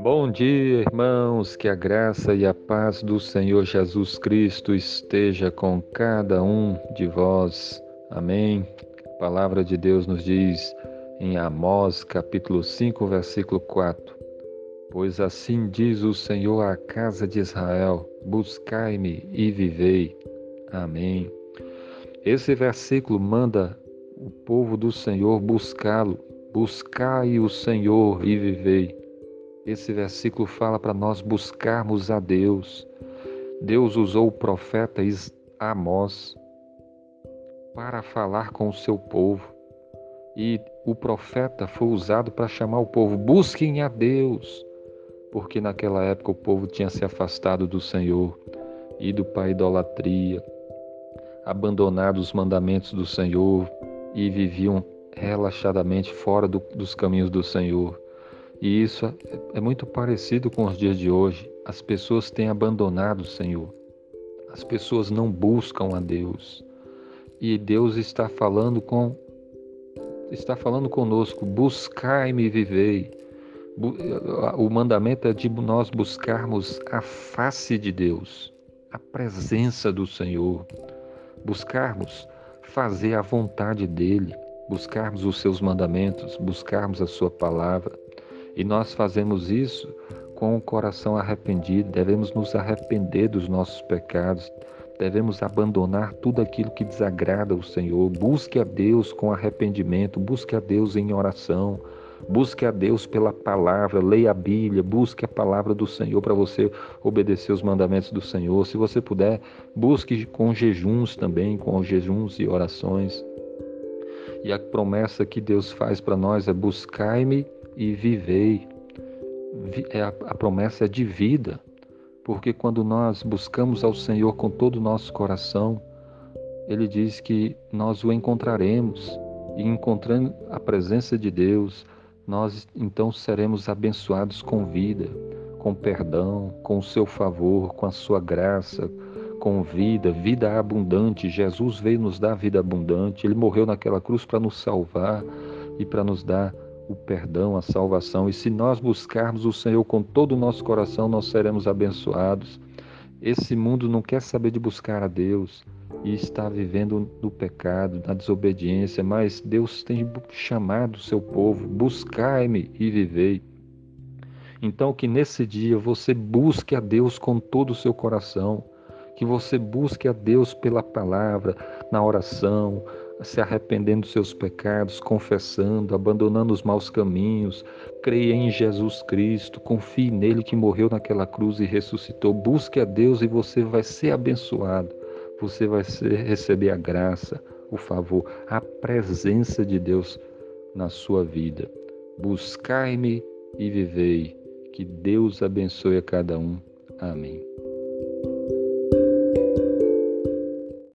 Bom dia, irmãos, que a graça e a paz do Senhor Jesus Cristo esteja com cada um de vós. Amém. A palavra de Deus nos diz em Amós, capítulo 5, versículo 4: Pois assim diz o Senhor à casa de Israel: Buscai-me e vivei. Amém. Esse versículo manda o povo do Senhor buscá-lo. Buscai o Senhor e vivei. Esse versículo fala para nós buscarmos a Deus. Deus usou o profeta Amós para falar com o seu povo. E o profeta foi usado para chamar o povo: busquem a Deus, porque naquela época o povo tinha se afastado do Senhor, ido para a idolatria, abandonado os mandamentos do Senhor e viviam relaxadamente fora do, dos caminhos do Senhor. E isso é, é muito parecido com os dias de hoje. As pessoas têm abandonado o Senhor. As pessoas não buscam a Deus. E Deus está falando com está falando conosco, buscai-me e vivei. O mandamento é de nós buscarmos a face de Deus, a presença do Senhor, buscarmos fazer a vontade dele, buscarmos os seus mandamentos, buscarmos a sua palavra. E nós fazemos isso com o coração arrependido, devemos nos arrepender dos nossos pecados, devemos abandonar tudo aquilo que desagrada o Senhor. Busque a Deus com arrependimento, busque a Deus em oração, busque a Deus pela palavra, leia a Bíblia, busque a palavra do Senhor para você obedecer os mandamentos do Senhor. Se você puder, busque com jejuns também, com jejuns e orações. E a promessa que Deus faz para nós é: buscai-me e vivei. É a, promessa é de vida, porque quando nós buscamos ao Senhor com todo o nosso coração, Ele diz que nós o encontraremos, e encontrando a presença de Deus, nós então seremos abençoados com vida, com perdão, com o seu favor, com a sua graça, com vida, vida abundante. Jesus veio nos dar vida abundante, ele morreu naquela cruz para nos salvar e para nos dar o perdão, a salvação. E se nós buscarmos o Senhor com todo o nosso coração, nós seremos abençoados. Esse mundo não quer saber de buscar a Deus e está vivendo no pecado, na desobediência, mas Deus tem chamado o seu povo: buscai-me e vivei. Então, que nesse dia você busque a Deus com todo o seu coração, que você busque a Deus pela palavra, na oração, se arrependendo dos seus pecados, confessando, abandonando os maus caminhos, creia em Jesus Cristo, confie nele que morreu naquela cruz e ressuscitou. Busque a Deus e você vai ser abençoado. Você vai receber a graça, o favor, a presença de Deus na sua vida. Buscai-me e vivei. Que Deus abençoe a cada um. Amém.